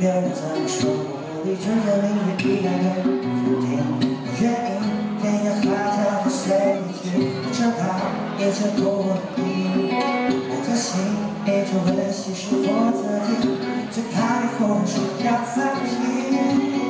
别人怎么说，我理直气壮；一概都不听。我愿意天涯海角都随你去，我怕冷，也遮不住我热情。我的心，别再分析，是我自己，最怕你忽然说要放弃。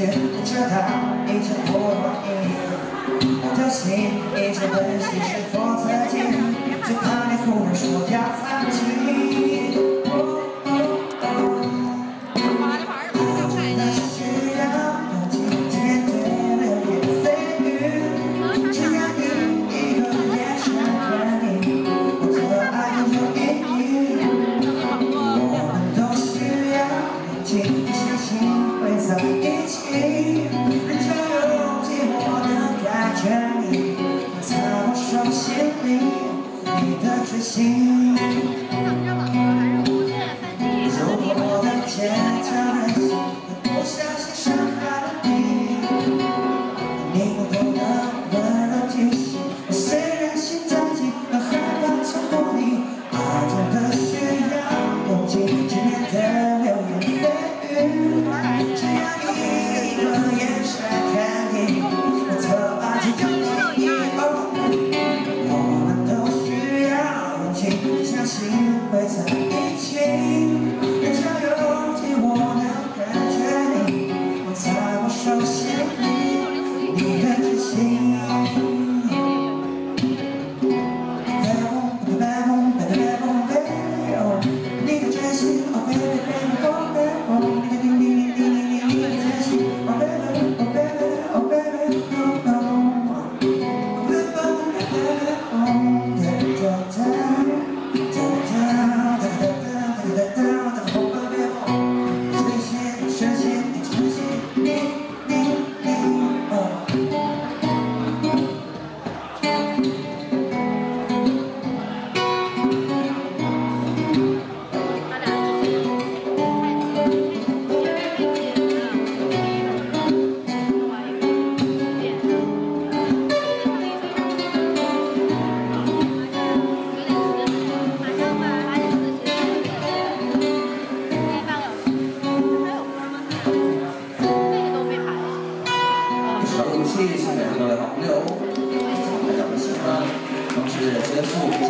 温习说服自己，最怕你忽然说要放弃。在一起拥我能感觉你。在我手心里你的真心如果我的坚强 Thank you.